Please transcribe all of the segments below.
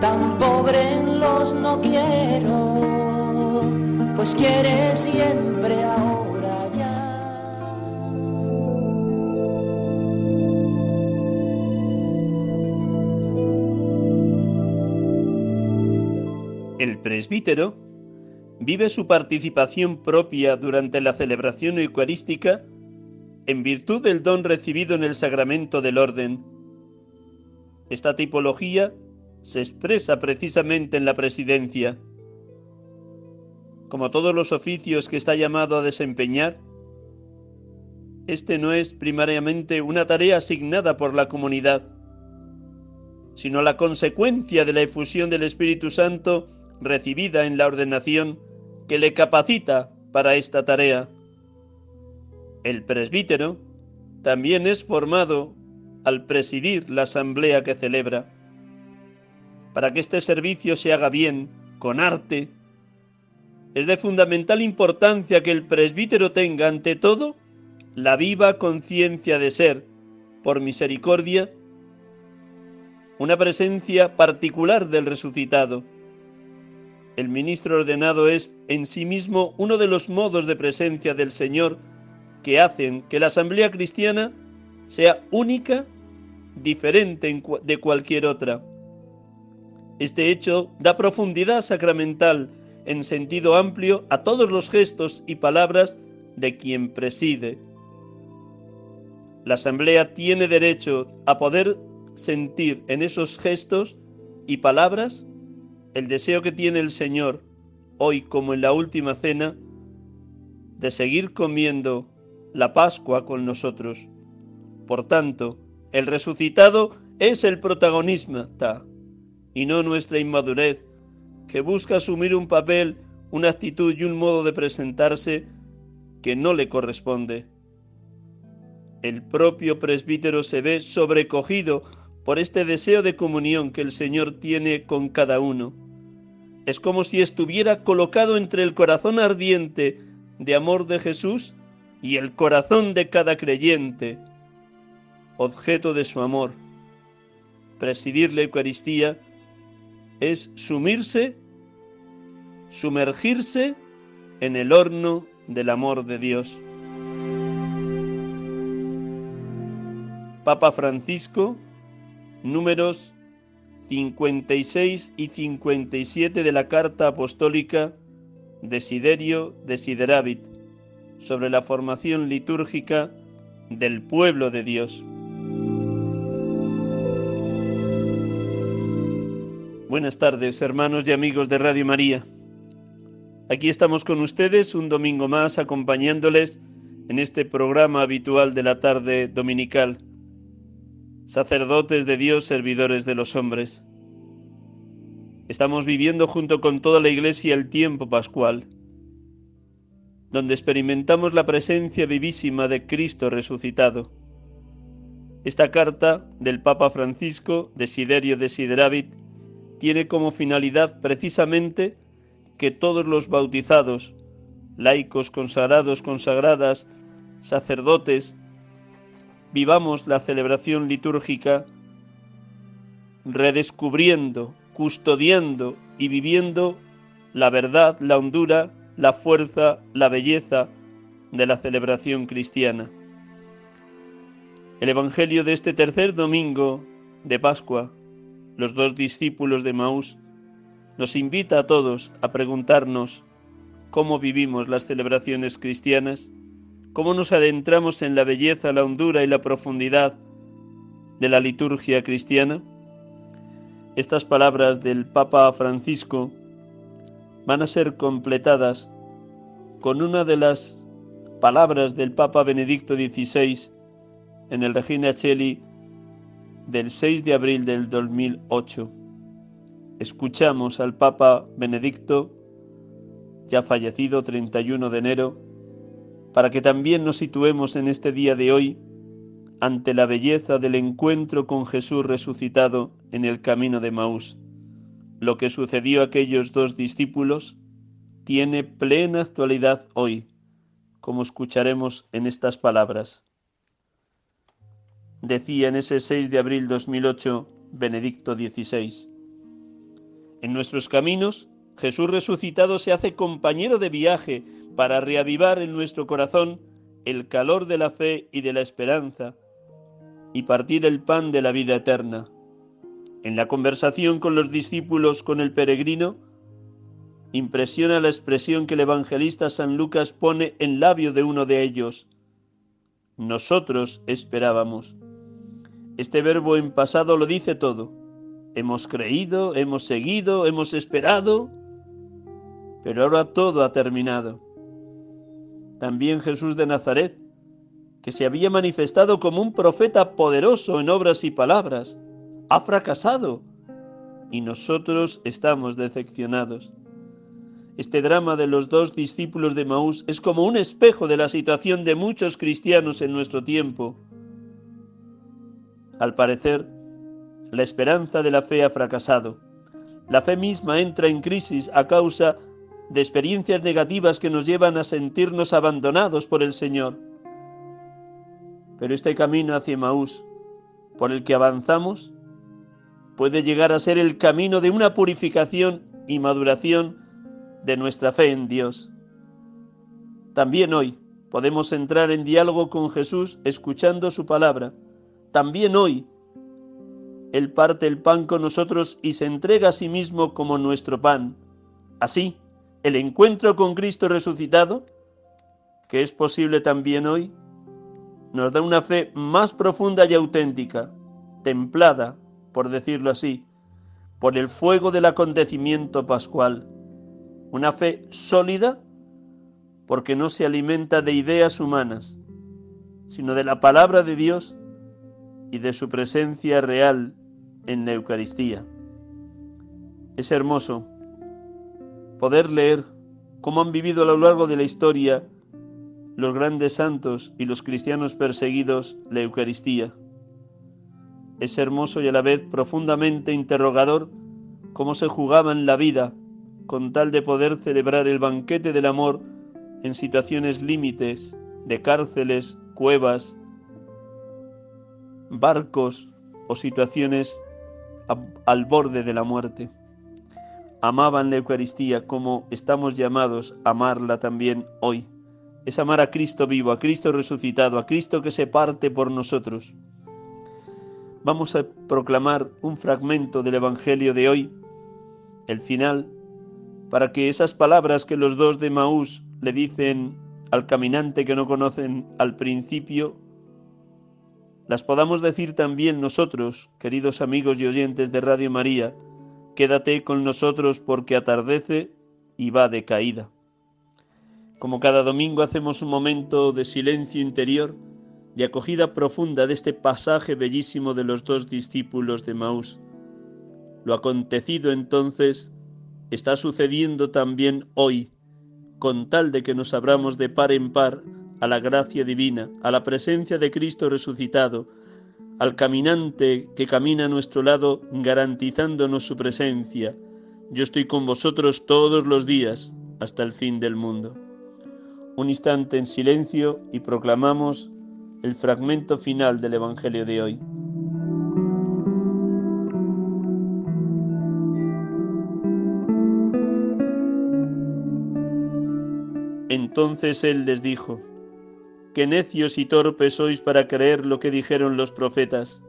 tan pobre en los no quiero, pues quiere siempre ahora ya. El presbítero vive su participación propia durante la celebración eucarística en virtud del don recibido en el sacramento del orden. Esta tipología se expresa precisamente en la presidencia. Como todos los oficios que está llamado a desempeñar, este no es primariamente una tarea asignada por la comunidad, sino la consecuencia de la efusión del Espíritu Santo recibida en la ordenación que le capacita para esta tarea. El presbítero también es formado al presidir la asamblea que celebra. Para que este servicio se haga bien, con arte, es de fundamental importancia que el presbítero tenga ante todo la viva conciencia de ser, por misericordia, una presencia particular del resucitado. El ministro ordenado es en sí mismo uno de los modos de presencia del Señor que hacen que la asamblea cristiana sea única, diferente de cualquier otra. Este hecho da profundidad sacramental en sentido amplio a todos los gestos y palabras de quien preside. La asamblea tiene derecho a poder sentir en esos gestos y palabras el deseo que tiene el Señor, hoy como en la última cena, de seguir comiendo la Pascua con nosotros. Por tanto, el resucitado es el protagonista y no nuestra inmadurez, que busca asumir un papel, una actitud y un modo de presentarse que no le corresponde. El propio presbítero se ve sobrecogido por este deseo de comunión que el Señor tiene con cada uno. Es como si estuviera colocado entre el corazón ardiente de amor de Jesús y el corazón de cada creyente, objeto de su amor. Presidir la Eucaristía es sumirse, sumergirse en el horno del amor de Dios. Papa Francisco, números 56 y 57 de la Carta Apostólica Desiderio Desideravit sobre la formación litúrgica del pueblo de Dios. Buenas tardes, hermanos y amigos de Radio María. Aquí estamos con ustedes un domingo más acompañándoles en este programa habitual de la tarde dominical. Sacerdotes de Dios, servidores de los hombres. Estamos viviendo junto con toda la Iglesia el tiempo pascual donde experimentamos la presencia vivísima de Cristo resucitado. Esta carta del Papa Francisco, Desiderio Desideravit, tiene como finalidad precisamente que todos los bautizados, laicos, consagrados, consagradas, sacerdotes, vivamos la celebración litúrgica redescubriendo, custodiando y viviendo la verdad, la hondura la fuerza, la belleza de la celebración cristiana. El Evangelio de este tercer domingo de Pascua, los dos discípulos de Maús, nos invita a todos a preguntarnos cómo vivimos las celebraciones cristianas, cómo nos adentramos en la belleza, la hondura y la profundidad de la liturgia cristiana. Estas palabras del Papa Francisco van a ser completadas con una de las palabras del Papa Benedicto XVI en el Regina Cheli del 6 de abril del 2008. escuchamos al Papa Benedicto, ya fallecido 31 de enero, para que también nos situemos en este día de hoy ante la belleza del encuentro con Jesús resucitado en el camino de Maús. Lo que sucedió a aquellos dos discípulos tiene plena actualidad hoy, como escucharemos en estas palabras. Decía en ese 6 de abril 2008 Benedicto XVI. En nuestros caminos, Jesús resucitado se hace compañero de viaje para reavivar en nuestro corazón el calor de la fe y de la esperanza y partir el pan de la vida eterna. En la conversación con los discípulos con el peregrino, impresiona la expresión que el evangelista San Lucas pone en labio de uno de ellos. Nosotros esperábamos. Este verbo en pasado lo dice todo. Hemos creído, hemos seguido, hemos esperado, pero ahora todo ha terminado. También Jesús de Nazaret que se había manifestado como un profeta poderoso en obras y palabras, ha fracasado y nosotros estamos decepcionados. Este drama de los dos discípulos de Maús es como un espejo de la situación de muchos cristianos en nuestro tiempo. Al parecer, la esperanza de la fe ha fracasado. La fe misma entra en crisis a causa de experiencias negativas que nos llevan a sentirnos abandonados por el Señor. Pero este camino hacia Maús, por el que avanzamos, puede llegar a ser el camino de una purificación y maduración de nuestra fe en Dios. También hoy podemos entrar en diálogo con Jesús escuchando su palabra. También hoy Él parte el pan con nosotros y se entrega a sí mismo como nuestro pan. Así, el encuentro con Cristo resucitado, que es posible también hoy, nos da una fe más profunda y auténtica, templada, por decirlo así, por el fuego del acontecimiento pascual. Una fe sólida porque no se alimenta de ideas humanas, sino de la palabra de Dios y de su presencia real en la Eucaristía. Es hermoso poder leer cómo han vivido a lo largo de la historia los grandes santos y los cristianos perseguidos la Eucaristía. Es hermoso y a la vez profundamente interrogador cómo se jugaban la vida con tal de poder celebrar el banquete del amor en situaciones límites de cárceles, cuevas, barcos o situaciones al borde de la muerte. Amaban la Eucaristía como estamos llamados a amarla también hoy es amar a Cristo vivo, a Cristo resucitado, a Cristo que se parte por nosotros. Vamos a proclamar un fragmento del Evangelio de hoy, el final, para que esas palabras que los dos de Maús le dicen al caminante que no conocen al principio, las podamos decir también nosotros, queridos amigos y oyentes de Radio María, quédate con nosotros porque atardece y va de caída. Como cada domingo hacemos un momento de silencio interior, de acogida profunda de este pasaje bellísimo de los dos discípulos de Maús. Lo acontecido entonces está sucediendo también hoy, con tal de que nos abramos de par en par a la gracia divina, a la presencia de Cristo resucitado, al caminante que camina a nuestro lado garantizándonos su presencia. Yo estoy con vosotros todos los días hasta el fin del mundo un instante en silencio y proclamamos el fragmento final del Evangelio de hoy. Entonces él les dijo, Qué necios y torpes sois para creer lo que dijeron los profetas.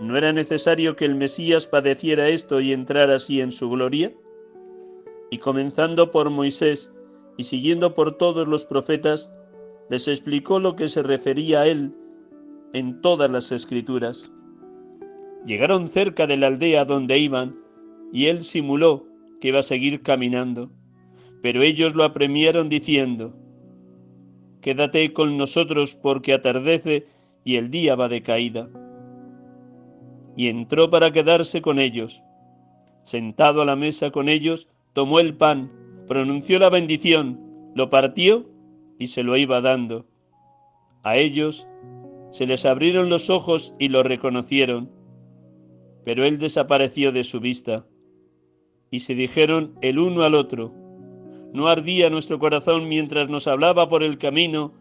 ¿No era necesario que el Mesías padeciera esto y entrara así en su gloria? Y comenzando por Moisés, y siguiendo por todos los profetas, les explicó lo que se refería a él en todas las escrituras. Llegaron cerca de la aldea donde iban, y él simuló que iba a seguir caminando, pero ellos lo apremiaron diciendo, Quédate con nosotros porque atardece y el día va de caída. Y entró para quedarse con ellos. Sentado a la mesa con ellos, tomó el pan, pronunció la bendición, lo partió y se lo iba dando. A ellos se les abrieron los ojos y lo reconocieron, pero él desapareció de su vista. Y se dijeron el uno al otro, ¿no ardía nuestro corazón mientras nos hablaba por el camino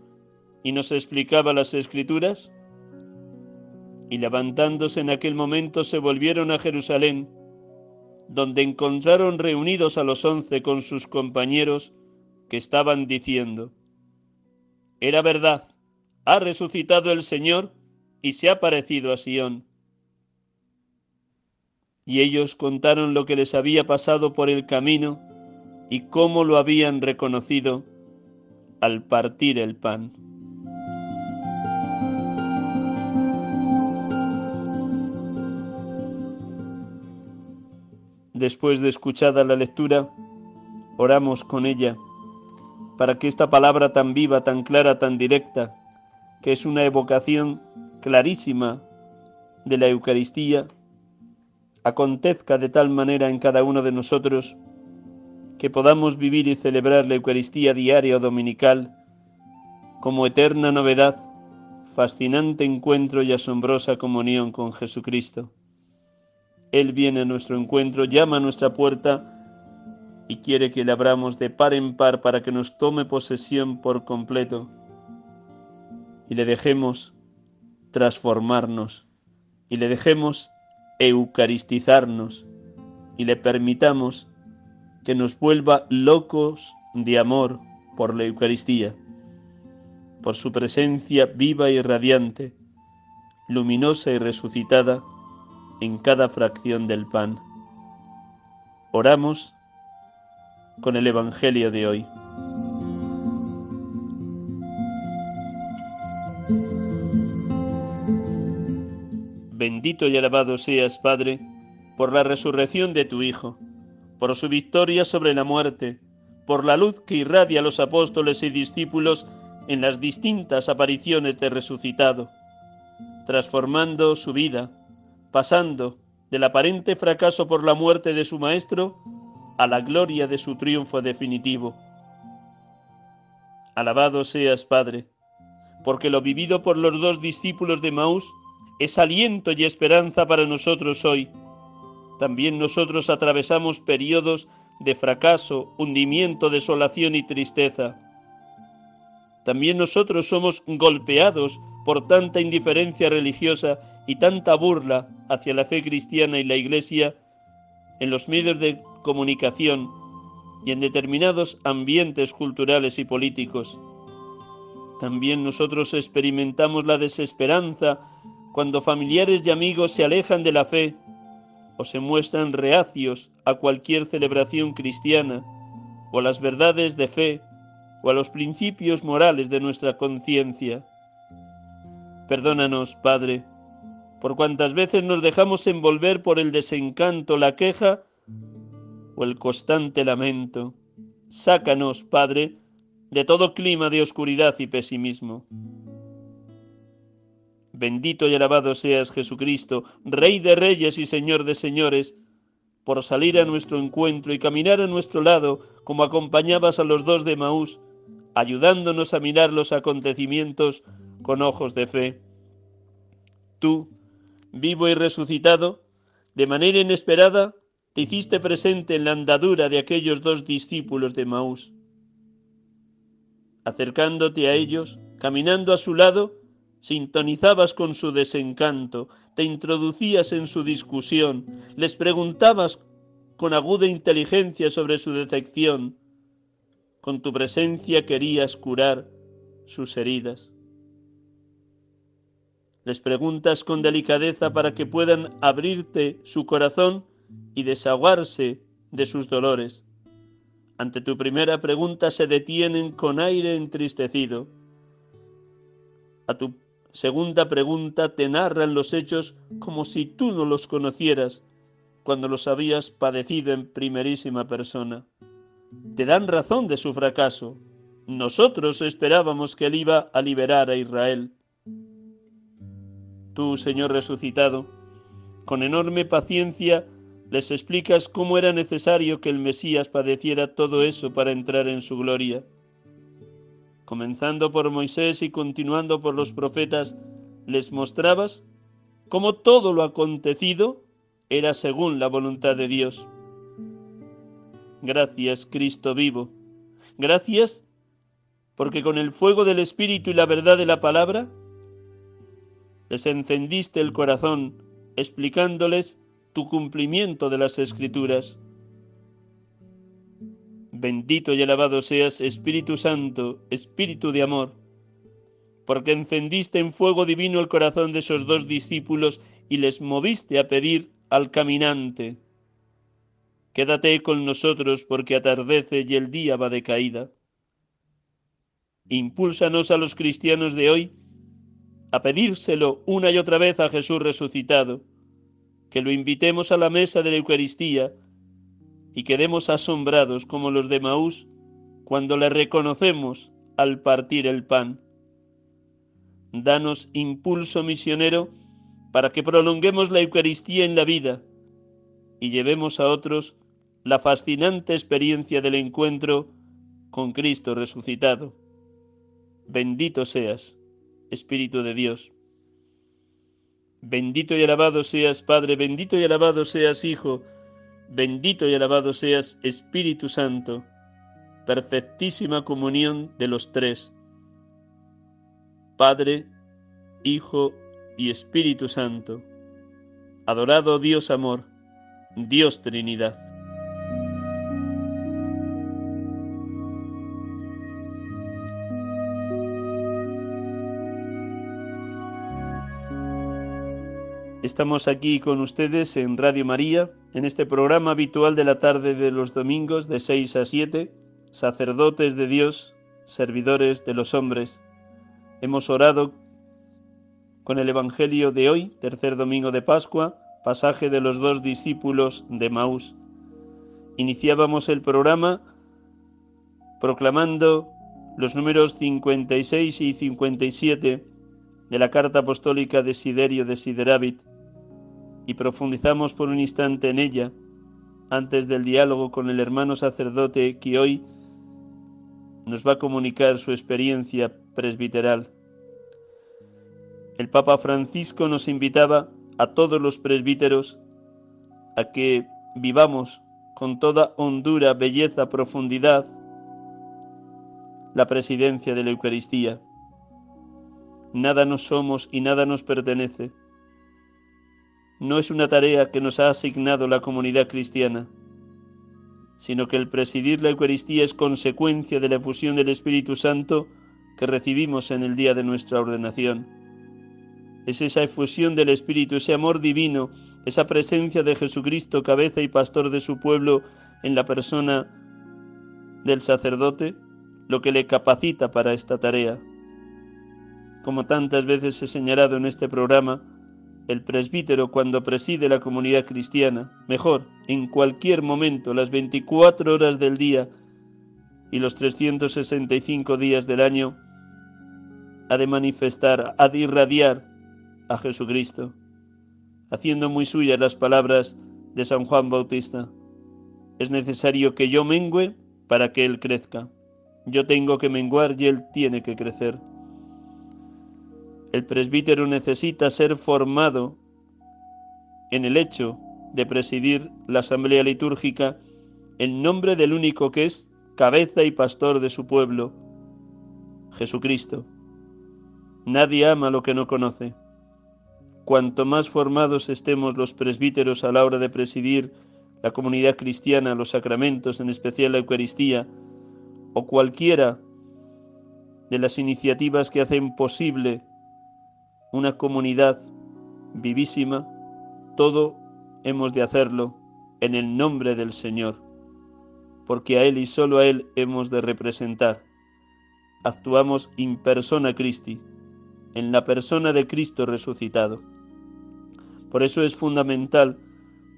y nos explicaba las escrituras? Y levantándose en aquel momento se volvieron a Jerusalén, donde encontraron reunidos a los once con sus compañeros que estaban diciendo, Era verdad, ha resucitado el Señor y se ha parecido a Sión. Y ellos contaron lo que les había pasado por el camino y cómo lo habían reconocido al partir el pan. Después de escuchada la lectura, oramos con ella para que esta palabra tan viva, tan clara, tan directa, que es una evocación clarísima de la Eucaristía, acontezca de tal manera en cada uno de nosotros que podamos vivir y celebrar la Eucaristía diaria o dominical como eterna novedad, fascinante encuentro y asombrosa comunión con Jesucristo. Él viene a nuestro encuentro, llama a nuestra puerta y quiere que le abramos de par en par para que nos tome posesión por completo y le dejemos transformarnos y le dejemos eucaristizarnos y le permitamos que nos vuelva locos de amor por la Eucaristía, por su presencia viva y radiante, luminosa y resucitada en cada fracción del pan. Oramos con el Evangelio de hoy. Bendito y alabado seas, Padre, por la resurrección de tu Hijo, por su victoria sobre la muerte, por la luz que irradia a los apóstoles y discípulos en las distintas apariciones de resucitado, transformando su vida, pasando del aparente fracaso por la muerte de su Maestro a la gloria de su triunfo definitivo. Alabado seas, Padre, porque lo vivido por los dos discípulos de Maús es aliento y esperanza para nosotros hoy. También nosotros atravesamos periodos de fracaso, hundimiento, desolación y tristeza. También nosotros somos golpeados por tanta indiferencia religiosa y tanta burla hacia la fe cristiana y la Iglesia en los medios de comunicación y en determinados ambientes culturales y políticos. También nosotros experimentamos la desesperanza cuando familiares y amigos se alejan de la fe o se muestran reacios a cualquier celebración cristiana o a las verdades de fe o a los principios morales de nuestra conciencia. Perdónanos, Padre, por cuantas veces nos dejamos envolver por el desencanto, la queja o el constante lamento. Sácanos, Padre, de todo clima de oscuridad y pesimismo. Bendito y alabado seas Jesucristo, Rey de reyes y Señor de señores, por salir a nuestro encuentro y caminar a nuestro lado como acompañabas a los dos de Maús, ayudándonos a mirar los acontecimientos con ojos de fe. Tú, vivo y resucitado, de manera inesperada, te hiciste presente en la andadura de aquellos dos discípulos de Maús. Acercándote a ellos, caminando a su lado, sintonizabas con su desencanto, te introducías en su discusión, les preguntabas con aguda inteligencia sobre su decepción. Con tu presencia querías curar sus heridas. Les preguntas con delicadeza para que puedan abrirte su corazón y desahogarse de sus dolores. Ante tu primera pregunta se detienen con aire entristecido. A tu Segunda pregunta, te narran los hechos como si tú no los conocieras cuando los habías padecido en primerísima persona. Te dan razón de su fracaso. Nosotros esperábamos que él iba a liberar a Israel. Tú, Señor resucitado, con enorme paciencia les explicas cómo era necesario que el Mesías padeciera todo eso para entrar en su gloria. Comenzando por Moisés y continuando por los profetas, les mostrabas cómo todo lo acontecido era según la voluntad de Dios. Gracias, Cristo vivo. Gracias porque con el fuego del Espíritu y la verdad de la palabra les encendiste el corazón explicándoles tu cumplimiento de las escrituras. Bendito y alabado seas, Espíritu Santo, Espíritu de amor, porque encendiste en fuego divino el corazón de esos dos discípulos y les moviste a pedir al caminante, Quédate con nosotros porque atardece y el día va de caída. Impúlsanos a los cristianos de hoy a pedírselo una y otra vez a Jesús resucitado, que lo invitemos a la mesa de la Eucaristía y quedemos asombrados como los de Maús cuando le reconocemos al partir el pan. Danos impulso misionero para que prolonguemos la Eucaristía en la vida y llevemos a otros la fascinante experiencia del encuentro con Cristo resucitado. Bendito seas, Espíritu de Dios. Bendito y alabado seas, Padre, bendito y alabado seas, Hijo, bendito y alabado seas, Espíritu Santo, perfectísima comunión de los tres, Padre, Hijo y Espíritu Santo. Adorado Dios amor, Dios Trinidad. Estamos aquí con ustedes en Radio María, en este programa habitual de la tarde de los domingos de 6 a 7, sacerdotes de Dios, servidores de los hombres. Hemos orado con el Evangelio de hoy, tercer domingo de Pascua, pasaje de los dos discípulos de Maús. Iniciábamos el programa proclamando los números 56 y 57 de la carta apostólica de Siderio de Sideravit y profundizamos por un instante en ella antes del diálogo con el hermano sacerdote que hoy nos va a comunicar su experiencia presbiteral. El Papa Francisco nos invitaba a todos los presbíteros a que vivamos con toda hondura, belleza, profundidad la presidencia de la Eucaristía Nada nos somos y nada nos pertenece. No es una tarea que nos ha asignado la comunidad cristiana, sino que el presidir la Eucaristía es consecuencia de la efusión del Espíritu Santo que recibimos en el día de nuestra ordenación. Es esa efusión del Espíritu, ese amor divino, esa presencia de Jesucristo, cabeza y pastor de su pueblo, en la persona del sacerdote, lo que le capacita para esta tarea. Como tantas veces he señalado en este programa, el presbítero cuando preside la comunidad cristiana, mejor, en cualquier momento, las 24 horas del día y los 365 días del año, ha de manifestar, ha de irradiar a Jesucristo, haciendo muy suyas las palabras de San Juan Bautista. Es necesario que yo mengüe para que Él crezca. Yo tengo que menguar y Él tiene que crecer. El presbítero necesita ser formado en el hecho de presidir la asamblea litúrgica en nombre del único que es cabeza y pastor de su pueblo, Jesucristo. Nadie ama lo que no conoce. Cuanto más formados estemos los presbíteros a la hora de presidir la comunidad cristiana, los sacramentos, en especial la Eucaristía, o cualquiera de las iniciativas que hacen posible una comunidad vivísima, todo hemos de hacerlo en el nombre del Señor, porque a Él y solo a Él hemos de representar. Actuamos in persona Christi, en la persona de Cristo resucitado. Por eso es fundamental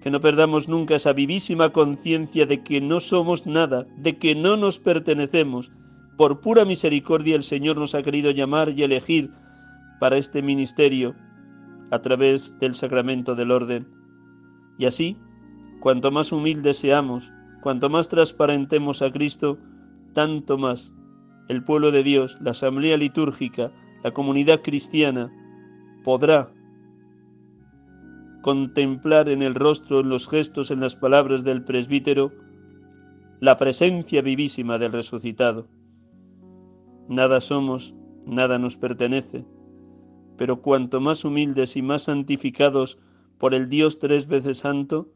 que no perdamos nunca esa vivísima conciencia de que no somos nada, de que no nos pertenecemos. Por pura misericordia el Señor nos ha querido llamar y elegir para este ministerio a través del sacramento del orden. Y así, Cuanto más humildes seamos, cuanto más transparentemos a Cristo, tanto más el pueblo de Dios, la asamblea litúrgica, la comunidad cristiana, podrá contemplar en el rostro, en los gestos, en las palabras del presbítero, la presencia vivísima del resucitado. Nada somos, nada nos pertenece, pero cuanto más humildes y más santificados por el Dios tres veces santo,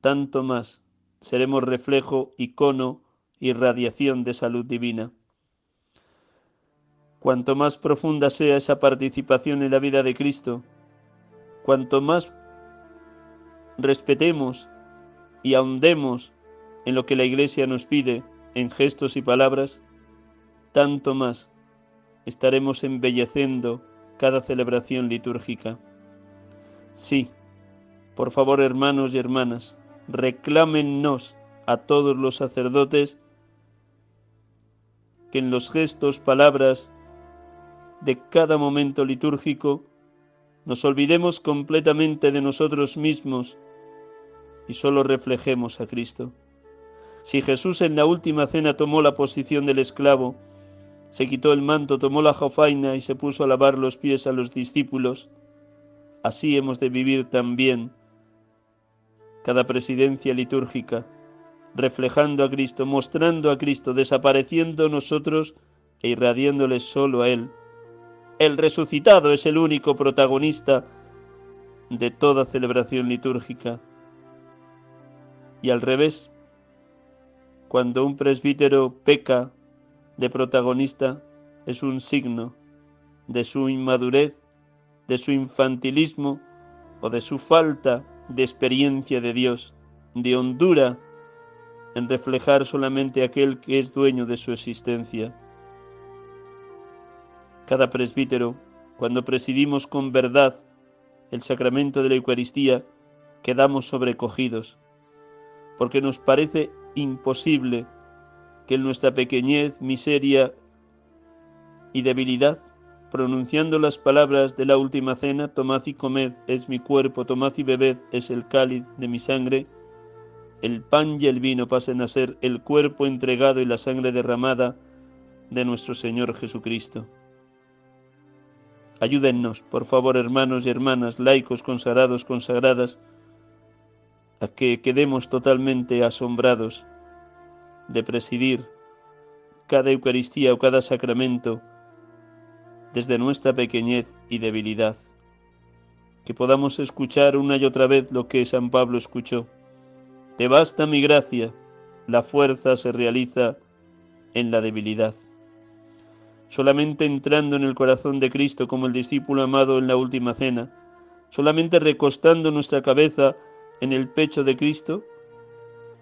tanto más seremos reflejo, icono y radiación de salud divina. Cuanto más profunda sea esa participación en la vida de Cristo, cuanto más respetemos y ahondemos en lo que la Iglesia nos pide en gestos y palabras, tanto más estaremos embelleciendo cada celebración litúrgica. Sí, por favor hermanos y hermanas, reclámennos a todos los sacerdotes que en los gestos, palabras de cada momento litúrgico nos olvidemos completamente de nosotros mismos y solo reflejemos a Cristo. Si Jesús en la última cena tomó la posición del esclavo, se quitó el manto, tomó la jofaina y se puso a lavar los pies a los discípulos, así hemos de vivir también cada presidencia litúrgica, reflejando a Cristo, mostrando a Cristo, desapareciendo nosotros e irradiándole solo a Él el resucitado es el único protagonista de toda celebración litúrgica. Y al revés, cuando un presbítero peca de protagonista, es un signo de su inmadurez, de su infantilismo o de su falta de experiencia de Dios, de hondura en reflejar solamente aquel que es dueño de su existencia. Cada presbítero, cuando presidimos con verdad el sacramento de la Eucaristía, quedamos sobrecogidos, porque nos parece imposible que en nuestra pequeñez, miseria y debilidad, pronunciando las palabras de la última cena, tomad y comed, es mi cuerpo, tomad y bebed, es el cáliz de mi sangre, el pan y el vino pasen a ser el cuerpo entregado y la sangre derramada de nuestro Señor Jesucristo. Ayúdennos, por favor, hermanos y hermanas, laicos, consagrados, consagradas, a que quedemos totalmente asombrados de presidir cada Eucaristía o cada sacramento desde nuestra pequeñez y debilidad. Que podamos escuchar una y otra vez lo que San Pablo escuchó. Te basta mi gracia, la fuerza se realiza en la debilidad solamente entrando en el corazón de Cristo como el discípulo amado en la última cena, solamente recostando nuestra cabeza en el pecho de Cristo,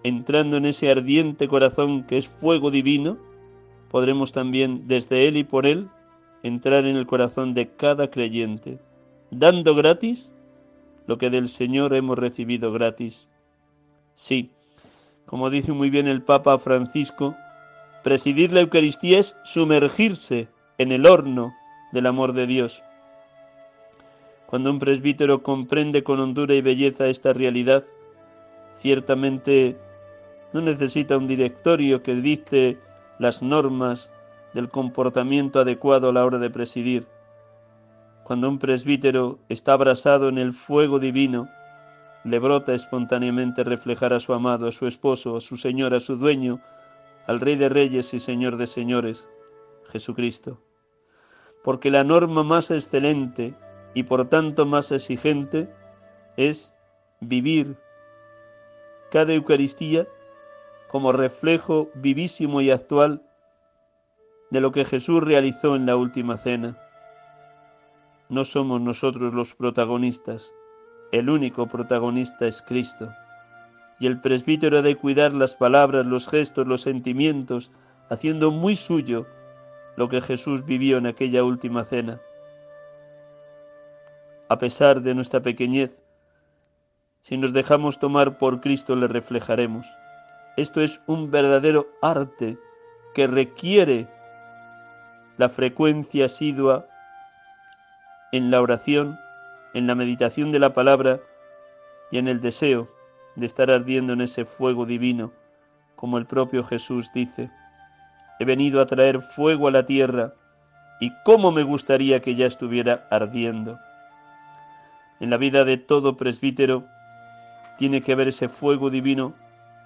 entrando en ese ardiente corazón que es fuego divino, podremos también desde Él y por Él entrar en el corazón de cada creyente, dando gratis lo que del Señor hemos recibido gratis. Sí, como dice muy bien el Papa Francisco, Presidir la Eucaristía es sumergirse en el horno del amor de Dios. Cuando un presbítero comprende con hondura y belleza esta realidad, ciertamente no necesita un directorio que dicte las normas del comportamiento adecuado a la hora de presidir. Cuando un presbítero está abrasado en el fuego divino, le brota espontáneamente reflejar a su amado, a su esposo, a su Señor, a su dueño, al Rey de Reyes y Señor de Señores, Jesucristo. Porque la norma más excelente y por tanto más exigente es vivir cada Eucaristía como reflejo vivísimo y actual de lo que Jesús realizó en la última cena. No somos nosotros los protagonistas, el único protagonista es Cristo y el presbítero ha de cuidar las palabras, los gestos, los sentimientos, haciendo muy suyo lo que Jesús vivió en aquella última cena. A pesar de nuestra pequeñez, si nos dejamos tomar por Cristo le reflejaremos. Esto es un verdadero arte que requiere la frecuencia asidua en la oración, en la meditación de la palabra y en el deseo de estar ardiendo en ese fuego divino, como el propio Jesús dice, he venido a traer fuego a la tierra, y cómo me gustaría que ya estuviera ardiendo. En la vida de todo presbítero tiene que haber ese fuego divino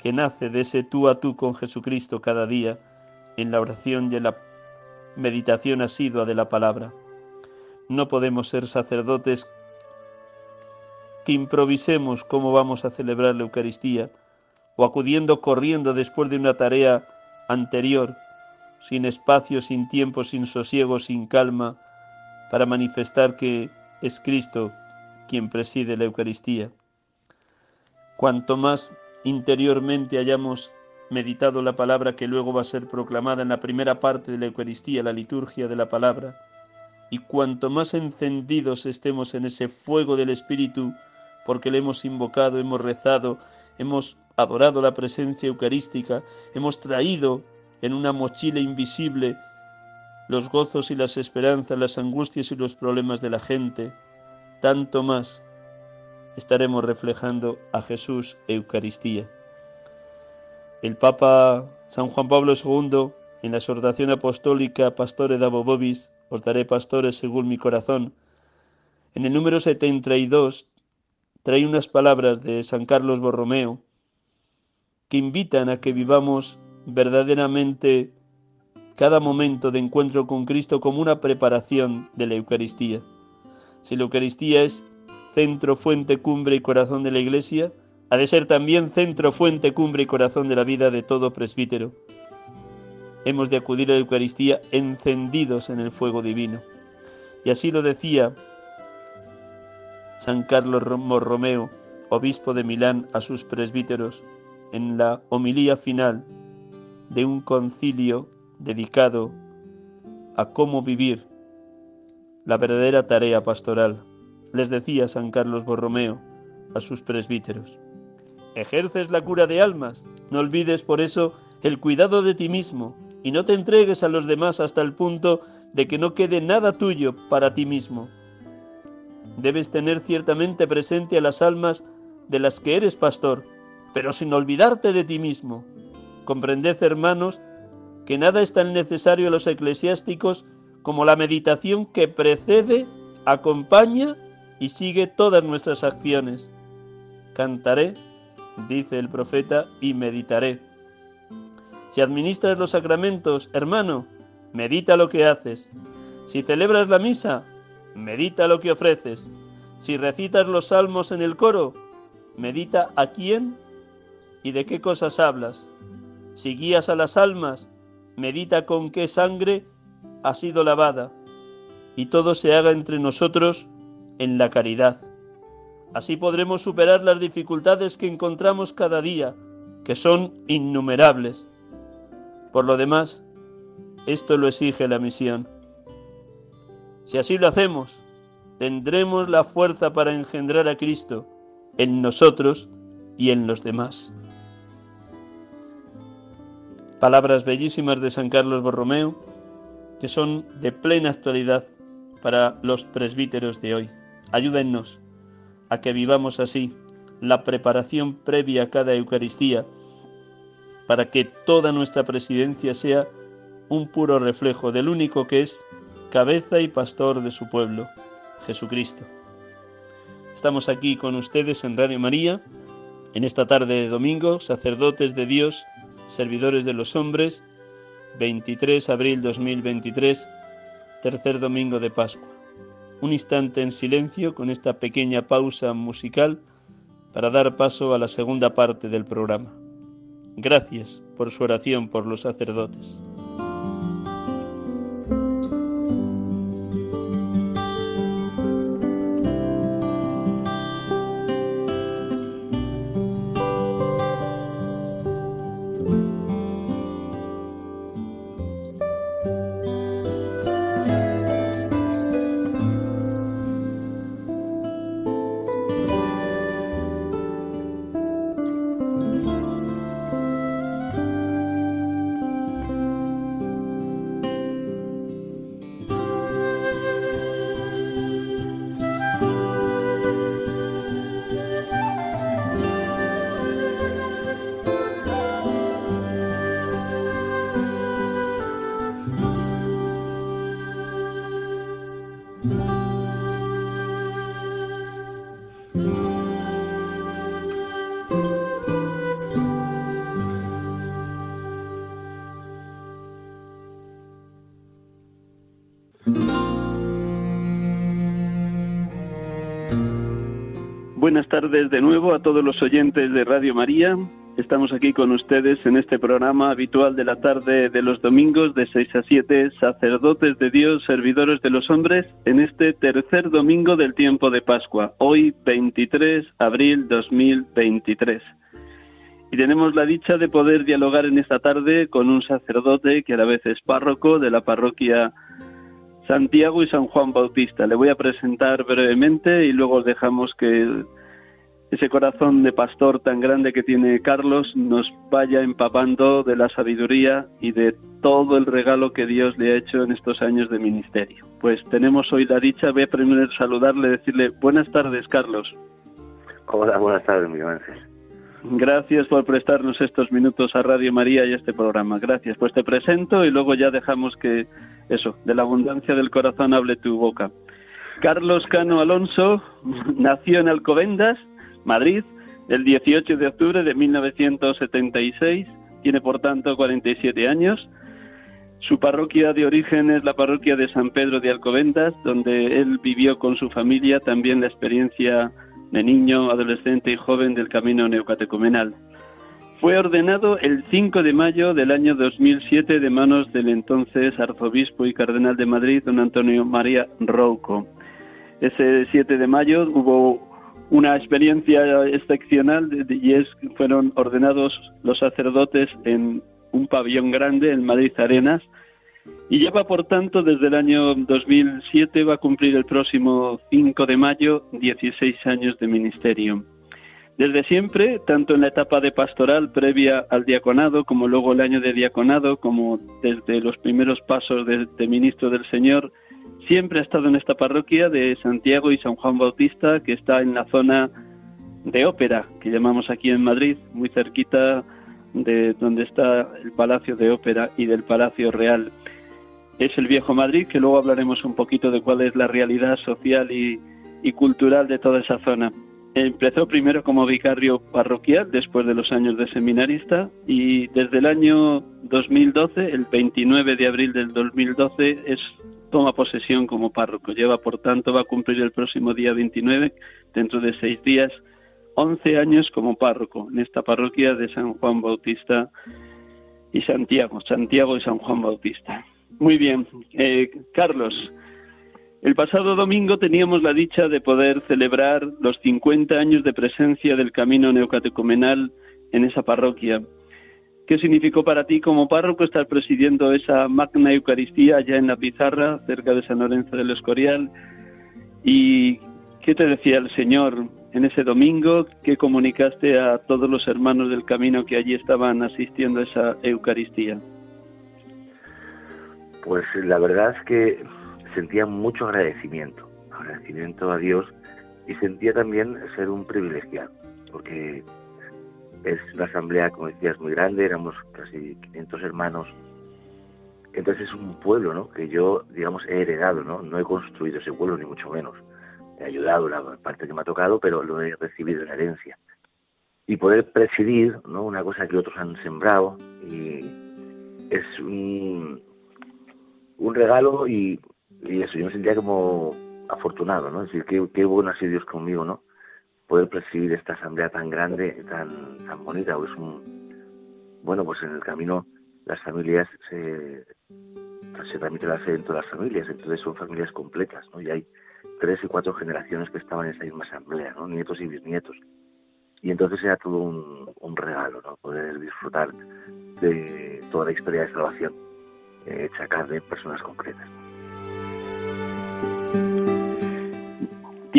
que nace de ese tú a tú con Jesucristo cada día, en la oración y en la meditación asidua de la palabra. No podemos ser sacerdotes que improvisemos cómo vamos a celebrar la Eucaristía, o acudiendo corriendo después de una tarea anterior, sin espacio, sin tiempo, sin sosiego, sin calma, para manifestar que es Cristo quien preside la Eucaristía. Cuanto más interiormente hayamos meditado la palabra que luego va a ser proclamada en la primera parte de la Eucaristía, la liturgia de la palabra, y cuanto más encendidos estemos en ese fuego del Espíritu, porque le hemos invocado, hemos rezado, hemos adorado la presencia eucarística, hemos traído en una mochila invisible los gozos y las esperanzas, las angustias y los problemas de la gente, tanto más estaremos reflejando a Jesús Eucaristía. El Papa San Juan Pablo II, en la exhortación apostólica Pastore da Bobobis, os daré pastores según mi corazón, en el número 72 trae unas palabras de San Carlos Borromeo que invitan a que vivamos verdaderamente cada momento de encuentro con Cristo como una preparación de la Eucaristía. Si la Eucaristía es centro, fuente, cumbre y corazón de la Iglesia, ha de ser también centro, fuente, cumbre y corazón de la vida de todo presbítero. Hemos de acudir a la Eucaristía encendidos en el fuego divino. Y así lo decía San Carlos Romeo, obispo de Milán, a sus presbíteros en la homilía final de un concilio dedicado a cómo vivir la verdadera tarea pastoral. Les decía San Carlos Borromeo a sus presbíteros, ejerces la cura de almas, no olvides por eso el cuidado de ti mismo y no te entregues a los demás hasta el punto de que no quede nada tuyo para ti mismo. Debes tener ciertamente presente a las almas de las que eres pastor, pero sin olvidarte de ti mismo. Comprended, hermanos, que nada es tan necesario a los eclesiásticos como la meditación que precede, acompaña y sigue todas nuestras acciones. Cantaré, dice el profeta, y meditaré. Si administras los sacramentos, hermano, medita lo que haces. Si celebras la misa, medita lo que ofreces. Si recitas los salmos en el coro, medita a quién y de qué cosas hablas. Si guías a las almas, medita con qué sangre ha sido lavada, y todo se haga entre nosotros en la caridad. Así podremos superar las dificultades que encontramos cada día, que son innumerables. Por lo demás, esto lo exige la misión. Si así lo hacemos, tendremos la fuerza para engendrar a Cristo en nosotros y en los demás. Palabras bellísimas de San Carlos Borromeo que son de plena actualidad para los presbíteros de hoy. Ayúdennos a que vivamos así la preparación previa a cada Eucaristía para que toda nuestra presidencia sea un puro reflejo del único que es cabeza y pastor de su pueblo, Jesucristo. Estamos aquí con ustedes en Radio María, en esta tarde de domingo, sacerdotes de Dios, servidores de los hombres, 23 abril 2023, tercer domingo de Pascua. Un instante en silencio con esta pequeña pausa musical para dar paso a la segunda parte del programa. Gracias por su oración por los sacerdotes. De nuevo a todos los oyentes de Radio María. Estamos aquí con ustedes en este programa habitual de la tarde de los domingos de 6 a 7, sacerdotes de Dios, servidores de los hombres, en este tercer domingo del tiempo de Pascua, hoy 23 abril 2023. Y tenemos la dicha de poder dialogar en esta tarde con un sacerdote que a la vez es párroco de la parroquia Santiago y San Juan Bautista. Le voy a presentar brevemente y luego dejamos que ese corazón de pastor tan grande que tiene Carlos nos vaya empapando de la sabiduría y de todo el regalo que Dios le ha hecho en estos años de ministerio. Pues tenemos hoy la dicha, voy a primero saludarle, decirle buenas tardes, Carlos. Hola, buenas tardes, Miguel Ángel. Gracias por prestarnos estos minutos a Radio María y a este programa. Gracias. Pues te presento y luego ya dejamos que eso, de la abundancia del corazón hable tu boca. Carlos Cano Alonso nació en Alcobendas, Madrid, el 18 de octubre de 1976, tiene por tanto 47 años. Su parroquia de origen es la parroquia de San Pedro de Alcobendas, donde él vivió con su familia también la experiencia de niño, adolescente y joven del camino neocatecumenal. Fue ordenado el 5 de mayo del año 2007 de manos del entonces arzobispo y cardenal de Madrid, don Antonio María Rouco. Ese 7 de mayo hubo una experiencia excepcional y es fueron ordenados los sacerdotes en un pabellón grande en Madrid Arenas y lleva por tanto desde el año 2007 va a cumplir el próximo 5 de mayo 16 años de ministerio. Desde siempre, tanto en la etapa de pastoral previa al diaconado, como luego el año de diaconado, como desde los primeros pasos de, de ministro del Señor, Siempre ha estado en esta parroquia de Santiago y San Juan Bautista, que está en la zona de ópera, que llamamos aquí en Madrid, muy cerquita de donde está el Palacio de Ópera y del Palacio Real. Es el viejo Madrid, que luego hablaremos un poquito de cuál es la realidad social y, y cultural de toda esa zona. Empezó primero como vicario parroquial después de los años de seminarista y desde el año 2012, el 29 de abril del 2012, es toma posesión como párroco. Lleva, por tanto, va a cumplir el próximo día 29, dentro de seis días, 11 años como párroco en esta parroquia de San Juan Bautista y Santiago, Santiago y San Juan Bautista. Muy bien, eh, Carlos. El pasado domingo teníamos la dicha de poder celebrar los 50 años de presencia del camino neocatecumenal en esa parroquia. ¿Qué significó para ti como párroco estar presidiendo esa magna Eucaristía allá en la pizarra, cerca de San Lorenzo del Escorial? ¿Y qué te decía el Señor en ese domingo? ¿Qué comunicaste a todos los hermanos del camino que allí estaban asistiendo a esa Eucaristía? Pues la verdad es que sentía mucho agradecimiento, agradecimiento a Dios y sentía también ser un privilegiado, porque es una asamblea, como decías, muy grande, éramos casi 500 hermanos. Entonces es un pueblo, ¿no? Que yo, digamos, he heredado, ¿no? No he construido ese pueblo, ni mucho menos. He ayudado la parte que me ha tocado, pero lo he recibido en herencia. Y poder presidir, ¿no? Una cosa que otros han sembrado y es un, regalo y, y eso, yo me sentía como afortunado, ¿no? Es decir, qué, qué bueno ha sido Dios conmigo, ¿no? Poder presidir esta asamblea tan grande, tan, tan bonita. Pues un, bueno, pues en el camino las familias se, se transmite la fe en todas las familias, entonces son familias completas, ¿no? Y hay tres y cuatro generaciones que estaban en esa misma asamblea, ¿no? Nietos y bisnietos. Y entonces era todo un, un regalo, ¿no? Poder disfrutar de toda la historia de salvación eh, hecha carne en personas concretas.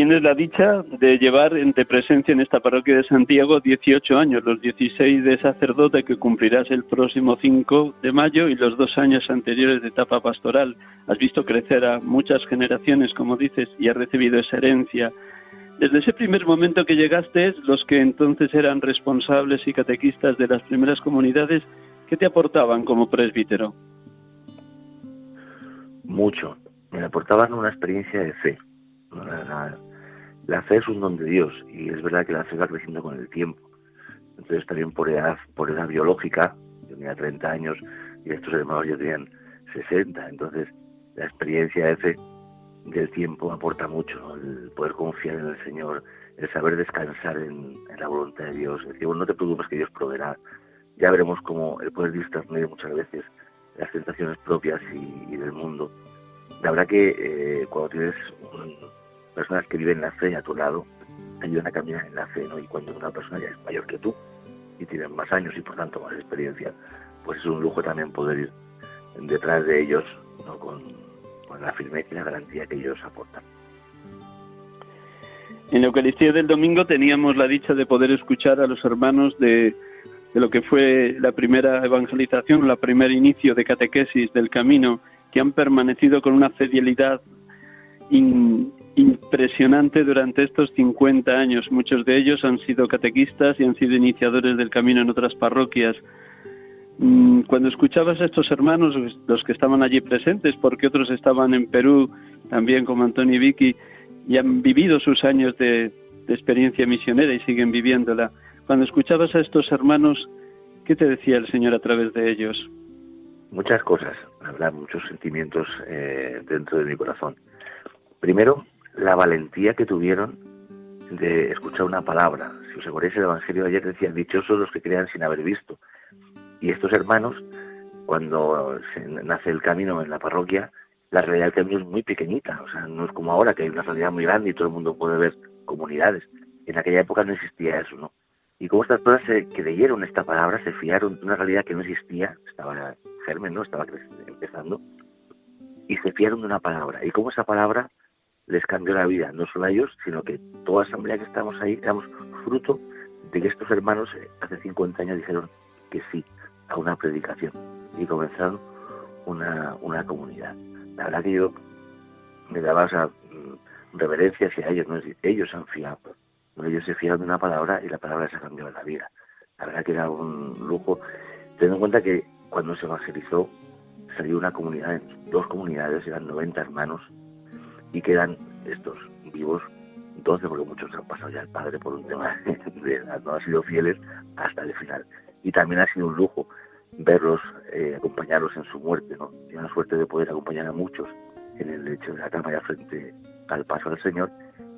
Tienes la dicha de llevar de presencia en esta parroquia de Santiago 18 años, los 16 de sacerdote que cumplirás el próximo 5 de mayo y los dos años anteriores de etapa pastoral. Has visto crecer a muchas generaciones, como dices, y has recibido esa herencia. Desde ese primer momento que llegaste, los que entonces eran responsables y catequistas de las primeras comunidades, ¿qué te aportaban como presbítero? Mucho. Me aportaban una experiencia de fe la, fe es un don de Dios y es verdad que la fe va creciendo con el tiempo. Entonces también por edad, por edad biológica, yo tenía 30 años y estos hermanos ya tenían 60, entonces la experiencia de fe del tiempo aporta mucho, el poder confiar en el Señor, el saber descansar en, la voluntad de Dios, decir, bueno, no te preocupes que Dios proveerá, ya veremos cómo el poder discernir muchas veces las tentaciones propias y, del mundo. La verdad que eh, cuando tienes personas que viven la fe a tu lado, ayudan a caminar en la fe, ¿no? Y cuando una persona ya es mayor que tú y tiene más años y por tanto más experiencia, pues es un lujo también poder ir detrás de ellos ¿no? con, la firmeza y la garantía que ellos aportan. En la Eucaristía del domingo teníamos la dicha de poder escuchar a los hermanos de, de lo que fue la primera evangelización, el primer inicio de catequesis del camino, que han permanecido con una fidelidad impresionante durante estos 50 años. Muchos de ellos han sido catequistas y han sido iniciadores del camino en otras parroquias. Mm, cuando escuchabas a estos hermanos, los que estaban allí presentes, porque otros estaban en Perú, también como Antonio y Vicky, y han vivido sus años de, experiencia misionera y siguen viviéndola. Cuando escuchabas a estos hermanos, ¿qué te decía el Señor a través de ellos? Muchas cosas, habrá muchos sentimientos eh, dentro de mi corazón. Primero, la valentía que tuvieron de escuchar una palabra. Si os acordáis el Evangelio de ayer decía, dichosos los que crean sin haber visto. Y estos hermanos, cuando se nace el camino en la parroquia, la realidad del camino es muy pequeñita, o sea, no es como ahora que hay una realidad muy grande y todo el mundo puede ver comunidades. En aquella época no existía eso, ¿no? Y como estas personas se creyeron esta palabra, se fiaron de una realidad que no existía, estaba germen, ¿no? Estaba empezando, y se fiaron de una palabra. Y como esa palabra les cambió la vida, no solo a ellos, sino que toda asamblea que estamos ahí éramos fruto de que estos hermanos eh, hace 50 años dijeron que sí a una predicación y comenzaron una, una comunidad la verdad que yo me daba esa mm, reverencia hacia ellos, ¿no? ellos han fiado, ellos se fiaron de una palabra y la palabra se ha cambiado la vida. La verdad que era un lujo, teniendo en cuenta que cuando se evangelizó salió una comunidad, dos comunidades, eran 90 hermanos y quedan estos vivos 12 porque muchos han pasado ya el padre por un tema de no han sido fieles hasta el final. Y también ha sido un lujo verlos, eh, acompañarlos en su muerte, ¿no? Tiene la suerte de poder acompañar a muchos en el lecho de la cama ya frente al paso del Señor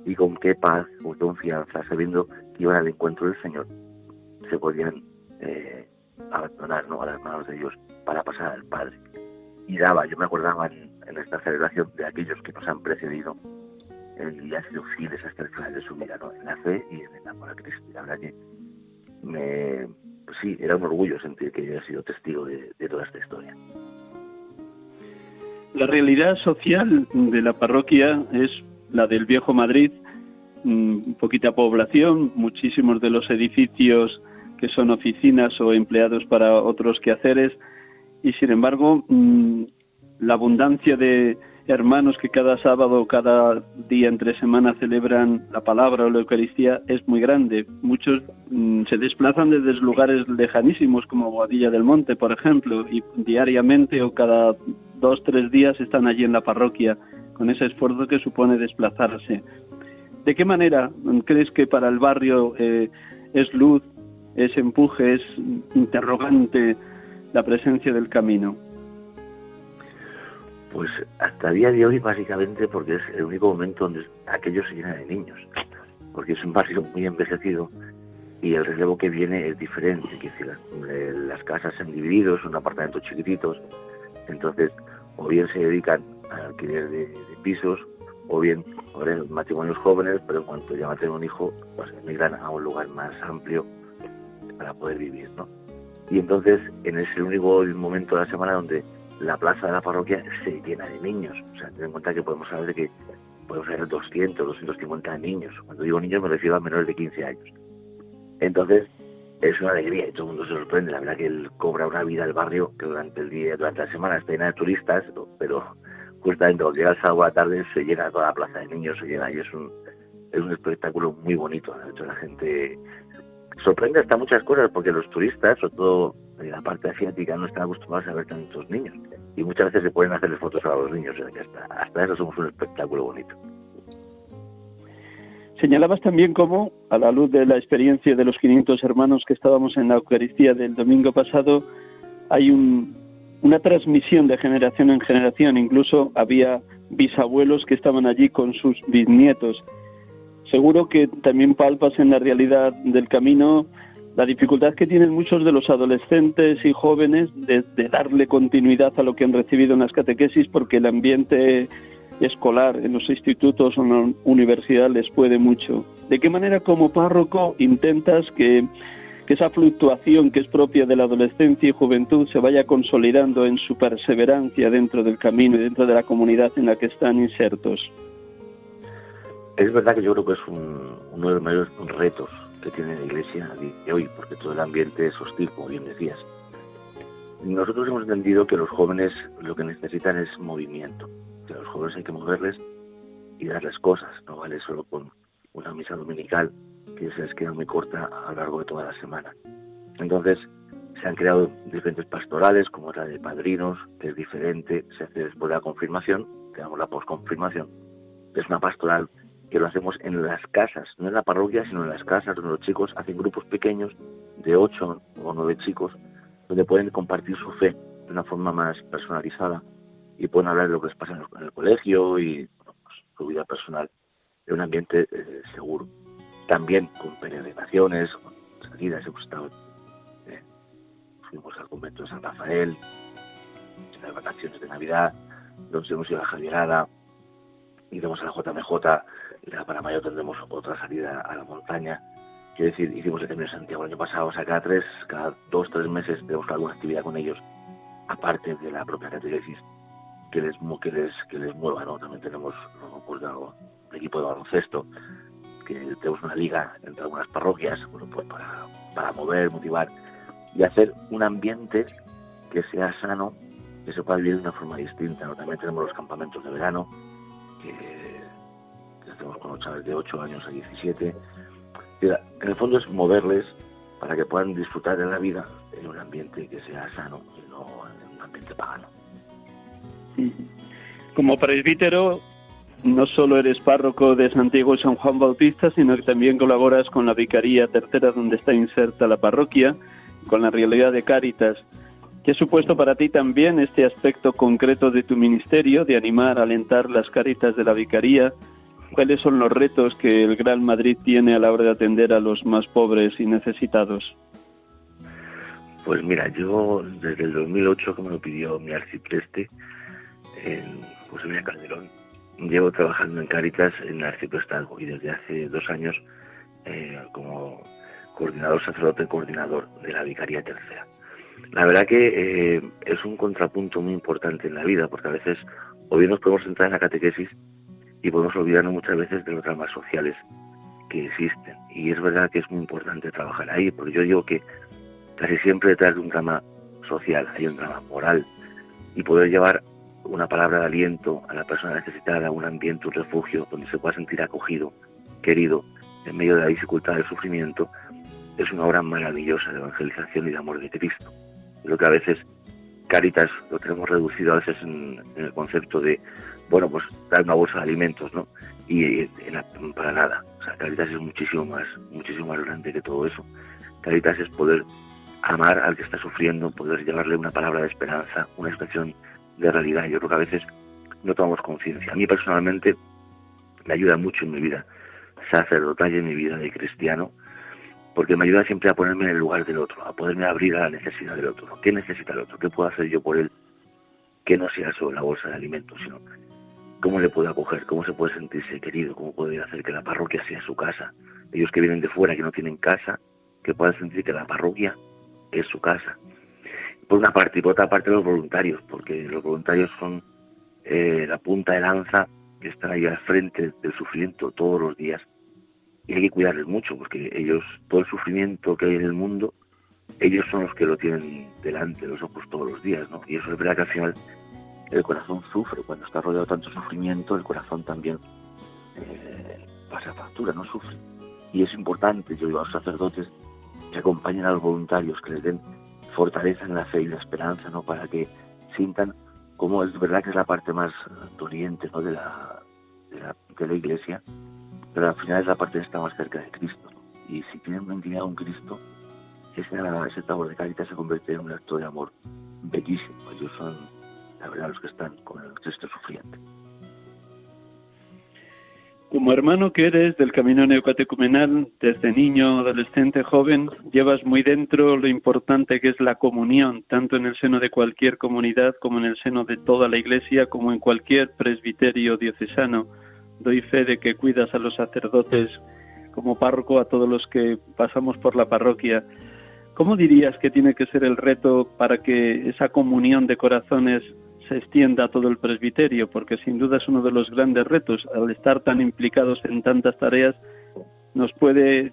y con qué paz, con confianza, sabiendo que iban al encuentro del Señor, se podían eh, abandonar ¿no? a las manos de Dios para pasar al Padre. Y daba, yo me acordaba en, esta celebración de aquellos que nos han precedido y han sido fieles hasta el final de su vida, ¿no? en la fe y en el amor a Cristo. la verdad que me, pues sí, era un orgullo sentir que yo sido testigo de, toda esta historia. La realidad social de la parroquia es la del viejo Madrid, mm, poquita población, muchísimos de los edificios que son oficinas o empleados para otros quehaceres y sin embargo mm, la abundancia de, hermanos que cada sábado cada día entre semana celebran la palabra o la Eucaristía es muy grande. Muchos mm, se desplazan desde lugares lejanísimos como Boadilla del Monte, por ejemplo, y diariamente o cada dos, tres días están allí en la parroquia con ese esfuerzo que supone desplazarse. ¿De qué manera crees que para el barrio eh, es luz, es empuje, es interrogante la presencia del camino? Pues hasta día de hoy básicamente porque es el único momento donde aquello se llena de niños, porque es un barrio muy envejecido y el relevo que viene es diferente, que decir, las, casas se han dividido, son apartamentos chiquititos, entonces o bien se dedican al alquiler de, pisos o bien ahora matrimonios jóvenes, pero en cuanto ya tener un hijo, pues emigran a un lugar más amplio para poder vivir, ¿no? Y entonces en ese único momento de la semana donde la plaza de la parroquia se llena de niños. O sea, ten en cuenta que podemos hablar de que podemos tener 200, 250 niños. Cuando digo niños me refiero a menores de 15 años. Entonces, es una alegría y todo el mundo se sorprende. La verdad que él cobra una vida al barrio que durante el día, durante la semana está llena de turistas, pero justamente cuando llega el sábado a la tarde se llena toda la plaza de niños, se llena y es un, es un espectáculo muy bonito. De hecho, la gente sorprende hasta muchas cosas porque los turistas, sobre todo la parte asiática, no están acostumbrados a ver tantos niños y muchas veces se pueden hacer fotos a los niños, hasta, eso somos un espectáculo bonito. Señalabas también cómo, a la luz de la experiencia de los 500 hermanos que estábamos en la Eucaristía del domingo pasado, hay una transmisión de generación en generación. Incluso había bisabuelos que estaban allí con sus bisnietos. seguro que también palpas en la realidad del camino la dificultad que tienen muchos de los adolescentes y jóvenes de, darle continuidad a lo que han recibido en las catequesis porque el ambiente escolar en los institutos o en la universidad les puede mucho. ¿De qué manera como párroco intentas que, esa fluctuación que es propia de la adolescencia y juventud se vaya consolidando en su perseverancia dentro del camino y dentro de la comunidad en la que están insertos? Es verdad que yo creo que es uno de los mayores retos que tiene la Iglesia de hoy, porque todo el ambiente es hostil, como bien decías. Nosotros hemos entendido que los jóvenes lo que necesitan es movimiento. Que a los jóvenes hay que moverles y darles cosas, no vale solo con una misa dominical que se les queda muy corta a lo largo de toda la semana. Entonces, se han creado diferentes pastorales, como la de padrinos, que es diferente, se hace después de la confirmación, tenemos la posconfirmación. Es una pastoral que lo hacemos en las casas, no en la parroquia, sino en las casas donde los chicos hacen grupos pequeños de ocho o nueve chicos, donde pueden compartir su fe de una forma más personalizada y pueden hablar de lo que les pasa en el, colegio y pues, su vida personal en un ambiente eh, seguro. También con peregrinaciones, con salidas, hemos estado, eh, fuimos al convento de San Rafael, en las vacaciones de Navidad, donde hemos ido a Javierada, iremos a la JMJ para mayo tendremos otra salida a la montaña. Quiero decir, hicimos el Camino de Santiago el año pasado, o sea, cada tres, cada dos, tres meses tenemos alguna actividad con ellos, aparte de la propia catequesis, que les, que les, que les mueva, ¿no? También tenemos pues, un equipo de baloncesto, que tenemos una liga entre algunas parroquias, bueno, pues para, para mover, motivar y hacer un ambiente que sea sano, que se pueda vivir de una forma distinta. ¿no? También tenemos los campamentos de verano, que hacemos con los chavales de 8 años a 17. En el fondo es moverles para que puedan disfrutar de la vida en un ambiente que sea sano y no en un ambiente pagano. Como presbítero, no solo eres párroco de Santiago y San Juan Bautista, sino que también colaboras con la Vicaría Tercera, donde está inserta la parroquia, con la realidad de Cáritas. ¿Qué ha supuesto para ti también este aspecto concreto de tu ministerio, de animar, alentar las Cáritas de la Vicaría, ¿Cuáles son los retos que el Gran Madrid tiene a la hora de atender a los más pobres y necesitados? Pues mira, yo desde el 2008 que me lo pidió mi arcipreste en José María Calderón, llevo trabajando en Cáritas en el arciprestazgo y desde hace dos años eh, como coordinador sacerdote coordinador de la Vicaría Tercera. La verdad que eh, es un contrapunto muy importante en la vida porque a veces o bien nos podemos entrar en la catequesis y podemos olvidarnos muchas veces de los dramas sociales que existen. Y es verdad que es muy importante trabajar ahí, porque yo digo que casi siempre detrás de un drama social hay un drama moral y poder llevar una palabra de aliento a la persona necesitada, un ambiente, un refugio donde se pueda sentir acogido, querido, en medio de la dificultad del sufrimiento, es una obra maravillosa de evangelización y de amor de Cristo. Lo que a veces Caritas lo tenemos reducido a veces en el concepto de bueno, pues dar una bolsa de alimentos, ¿no? Y, para nada. O sea, Caritas es muchísimo más, muchísimo más grande que todo eso. Caritas es poder amar al que está sufriendo, poder llevarle una palabra de esperanza, una expresión de realidad. Yo creo que a veces no tomamos conciencia. A mí personalmente me ayuda mucho en mi vida sacerdotal y en mi vida de cristiano, porque me ayuda siempre a ponerme en el lugar del otro, a poderme abrir a la necesidad del otro. ¿Qué necesita el otro? ¿Qué puedo hacer yo por él? Que no sea solo la bolsa de alimentos, sino cómo le puede acoger, cómo se puede sentirse querido, cómo puede hacer que la parroquia sea su casa. Ellos que vienen de fuera, que no tienen casa, que puedan sentir que la parroquia es su casa. Por una parte, y por otra parte los voluntarios, porque los voluntarios son eh, la punta de lanza que están ahí al frente del sufrimiento todos los días. Y hay que cuidarles mucho, porque ellos, todo el sufrimiento que hay en el mundo, ellos son los que lo tienen delante de los ojos todos los días, ¿no? Y eso es verdad que al final el corazón sufre, cuando está rodeado de tanto sufrimiento, el corazón también eh, pasa factura, no sufre. Y es importante, yo digo a los sacerdotes, que acompañen a los voluntarios, que les den fortaleza en la fe y la esperanza, ¿no? Para que sientan como es verdad que es la parte más doliente, ¿no? De la, de la, de la iglesia, pero al final es la parte que está más cerca de Cristo. Y si tienen una intimidad con Cristo, ese, tabor de caritas se convierte en un acto de amor bellísimo. Ellos son la verdad, los que están con el Cristo sufriente. Como hermano que eres del camino neocatecumenal, desde niño, adolescente, joven, llevas muy dentro lo importante que es la comunión, tanto en el seno de cualquier comunidad como en el seno de toda la Iglesia, como en cualquier presbiterio diocesano. Doy fe de que cuidas a los sacerdotes como párroco, a todos los que pasamos por la parroquia. ¿Cómo dirías que tiene que ser el reto para que esa comunión de corazones se extienda a todo el presbiterio, porque sin duda es uno de los grandes retos. Al estar tan implicados en tantas tareas, nos puede,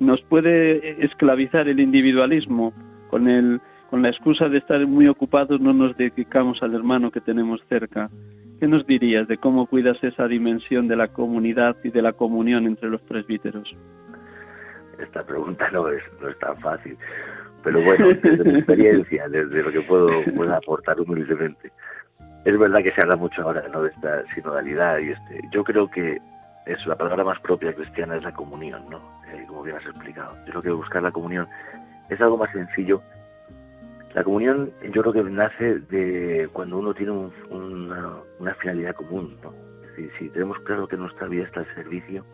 nos puede esclavizar el individualismo. Con, el, con la excusa de estar muy ocupados, no nos dedicamos al hermano que tenemos cerca. ¿Qué nos dirías de cómo cuidas esa dimensión de la comunidad y de la comunión entre los presbíteros? Esta pregunta no es, no es tan fácil pero bueno, desde mi experiencia, desde lo que puedo, aportar humildemente. Es verdad que se habla mucho ahora ¿no? de esta sinodalidad y este. Yo creo que es la palabra más propia cristiana es la comunión, ¿no? Eh, como bien has explicado. Yo creo que buscar la comunión es algo más sencillo. La comunión yo creo que nace de cuando uno tiene una, finalidad común, ¿no? si tenemos claro que nuestra vida está al servicio,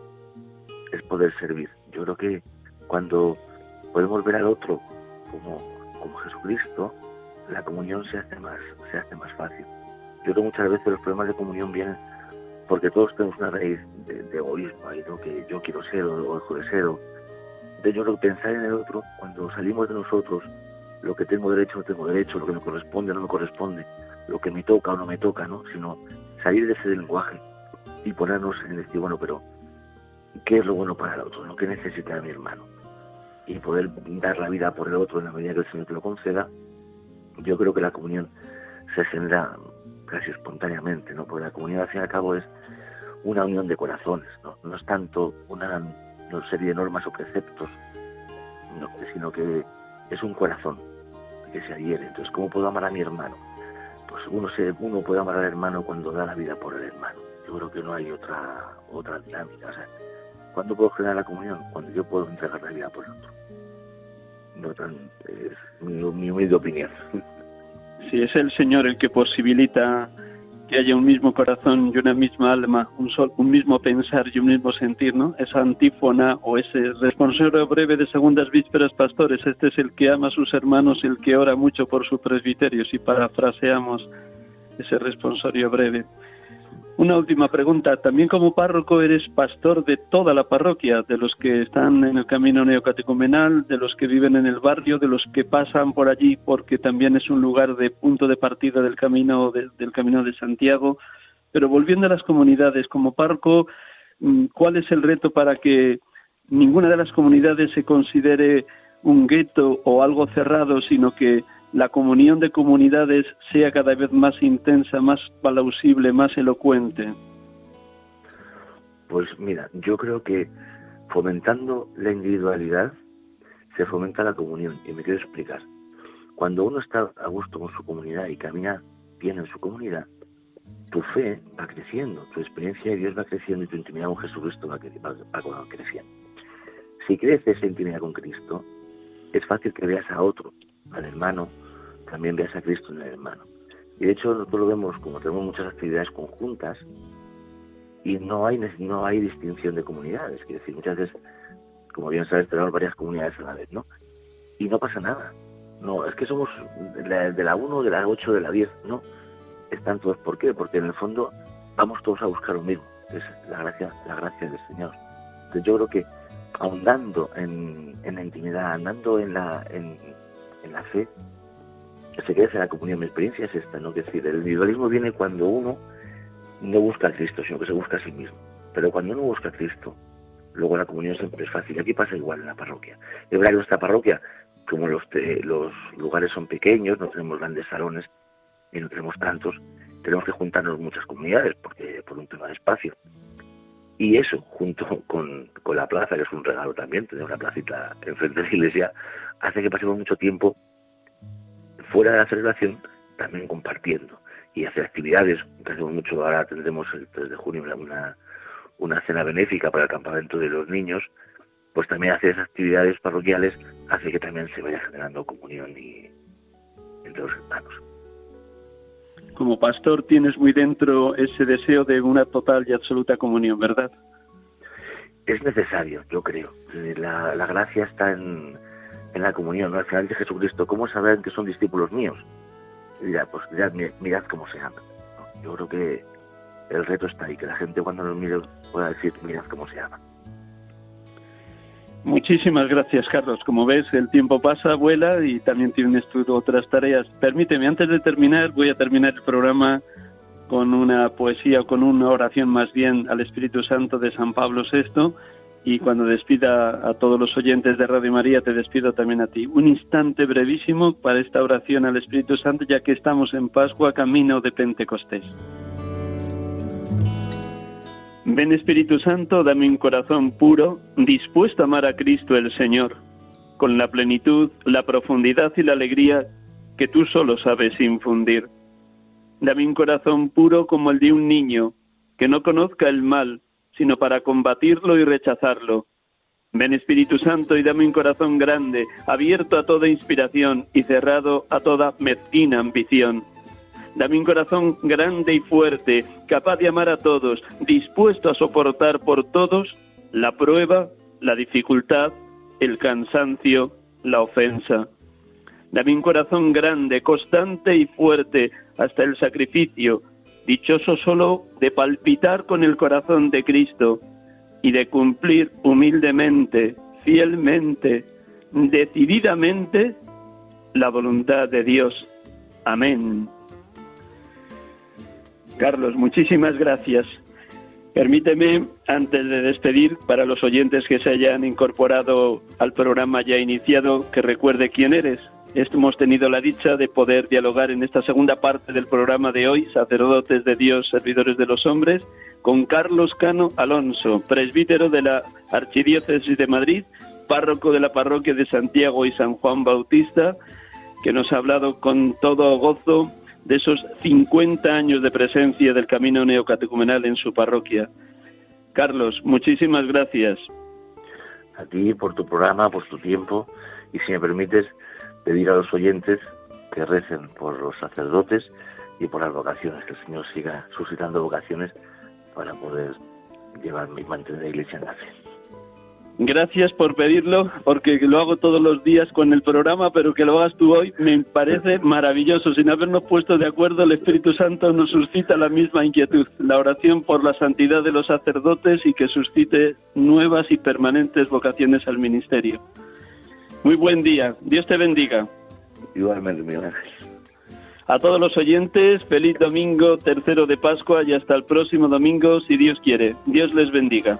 es poder servir. Yo creo que cuando podemos ver al otro como, como Jesucristo, la comunión se hace más, se hace más fácil. Yo creo que muchas veces los problemas de comunión vienen porque todos tenemos una raíz de, egoísmo, ahí, ¿no? que yo quiero ser o, dejo de ser. de yo creo que pensar en el otro, cuando salimos de nosotros, lo que tengo derecho no tengo derecho, lo que me corresponde no me corresponde, lo que me toca o no me toca, ¿no? sino salir de ese lenguaje y ponernos en decir, bueno, pero ¿qué es lo bueno para el otro? ¿Lo que necesita mi hermano? y poder dar la vida por el otro en la medida que el Señor te lo conceda, yo creo que la comunión se genera casi espontáneamente, ¿no? Porque la comunión al fin y al cabo es una unión de corazones, ¿no? No es tanto una, serie de normas o preceptos, sino que es un corazón que se adhiere. Entonces, ¿cómo puedo amar a mi hermano? Pues uno, se, uno puede amar al hermano cuando da la vida por el hermano. Yo creo que no hay otra otra dinámica. O ¿Cuándo puedo generar la comunión? Cuando yo puedo entregar la vida por el otro. No tan, es mi, humilde opinión. Si es el Señor el que posibilita que haya un mismo corazón y una misma alma, un, sol, un mismo pensar y un mismo sentir, ¿no? Esa antífona o ese responsorio breve de segundas vísperas pastores, este es el que ama a sus hermanos, el que ora mucho por su presbiterio, si parafraseamos ese responsorio breve. Una última pregunta. También como párroco eres pastor de toda la parroquia, de los que están en el camino neocatecumenal, de los que viven en el barrio, de los que pasan por allí porque también es un lugar de punto de partida del camino de, del camino de Santiago. Pero volviendo a las comunidades, como párroco, mm, ¿cuál es el reto para que ninguna de las comunidades se considere un gueto o algo cerrado, sino que la comunión de comunidades sea cada vez más intensa, más plausible, más elocuente? Pues mira, yo creo que fomentando la individualidad se fomenta la comunión. Y me quiero explicar. Cuando uno está a gusto con su comunidad y camina bien en su comunidad, tu fe va creciendo, tu experiencia de Dios va creciendo y tu intimidad con Jesucristo va, va creciendo. Si creces esa intimidad con Cristo, es fácil que veas a otro, al hermano, también veas a Cristo en el hermano. Y de hecho nosotros lo vemos como tenemos muchas actividades conjuntas y no hay no hay distinción de comunidades. Quiero decir, muchas veces, como bien sabes, tenemos varias comunidades a la vez, ¿no? Y no pasa nada. No, es que somos de la 1, de la 8, de la 10, ¿no? Están todos. ¿Por qué? Porque en el fondo vamos todos a buscar lo mismo, es la gracia, la gracia del Señor. Entonces yo creo que ahondando en, en la intimidad, andando en la, en, en la fe, se crece la comunión. Mi experiencia es esta, ¿no? Es decir, el individualismo viene cuando uno no busca a Cristo, sino que se busca a sí mismo. Pero cuando uno busca a Cristo, luego la comunión siempre es fácil. Aquí pasa igual en la parroquia. Es verdad que nuestra parroquia, como los, los lugares son pequeños, no tenemos grandes salones y no tenemos tantos, tenemos que juntarnos muchas comunidades porque por un tema de espacio. Y eso, junto con, con la plaza, que es un regalo también, tener una placita enfrente de la iglesia, hace que pasemos mucho tiempo fuera de la celebración, también compartiendo y hacer actividades. Hacemos mucho, ahora tendremos el 3 de junio una, una cena benéfica para el campamento de los niños, pues también hacer esas actividades parroquiales hace que también se vaya generando comunión y, entre los hermanos. Como pastor tienes muy dentro ese deseo de una total y absoluta comunión, ¿verdad? es necesario, yo creo. La, la gracia está en, en la comunión, ¿no? al final de Jesucristo. ¿Cómo sabrán que son discípulos míos? dirá, pues mirad, mirad cómo se aman. Yo creo que el reto está ahí, que la gente cuando nos mire pueda decir, mirad cómo se aman. Muchísimas gracias, Carlos. Como ves, el tiempo pasa, vuela y también tienes tú otras tareas. Permíteme, antes de terminar, voy a terminar el programa con una poesía o con una oración más bien al Espíritu Santo de San Pablo VI y cuando despida a todos los oyentes de Radio María, te despido también a ti. Un instante brevísimo para esta oración al Espíritu Santo, ya que estamos en Pascua, camino de Pentecostés. Ven Espíritu Santo, dame un corazón puro, dispuesto a amar a Cristo el Señor, con la plenitud, la profundidad y la alegría que tú solo sabes infundir. Dame un corazón puro como el de un niño, que no conozca el mal, sino para combatirlo y rechazarlo. Ven Espíritu Santo y dame un corazón grande, abierto a toda inspiración y cerrado a toda mezquina ambición. Dame un corazón grande y fuerte, capaz de amar a todos, dispuesto a soportar por todos la prueba, la dificultad, el cansancio, la ofensa. Dame un corazón grande, constante y fuerte hasta el sacrificio, dichoso solo de palpitar con el corazón de Cristo y de cumplir humildemente, fielmente, decididamente la voluntad de Dios. Amén. Carlos, muchísimas gracias. Permíteme, antes de despedir, para los oyentes que se hayan incorporado al programa ya iniciado, que recuerde quién eres hemos tenido la dicha de poder dialogar en esta segunda parte del programa de hoy, sacerdotes de Dios, servidores de los hombres, con Carlos Cano Alonso, presbítero de la Archidiócesis de Madrid, párroco de la parroquia de Santiago y San Juan Bautista, que nos ha hablado con todo gozo de esos 50 años de presencia del camino neocatecumenal en su parroquia. Carlos, muchísimas gracias. A ti por tu programa, por tu tiempo y si me permites, pedir a los oyentes que recen por los sacerdotes y por las vocaciones, que el Señor siga suscitando vocaciones para poder llevar y mantener la iglesia en la fe. Gracias por pedirlo, porque lo hago todos los días con el programa, pero que lo hagas tú hoy me parece maravilloso. Sin habernos puesto de acuerdo, el Espíritu Santo nos suscita la misma inquietud, la oración por la santidad de los sacerdotes y que suscite nuevas y permanentes vocaciones al ministerio. Muy buen día. Dios te bendiga. Igualmente, Ángel. A todos los oyentes, feliz domingo, tercero de Pascua y hasta el próximo domingo, si Dios quiere. Dios les bendiga.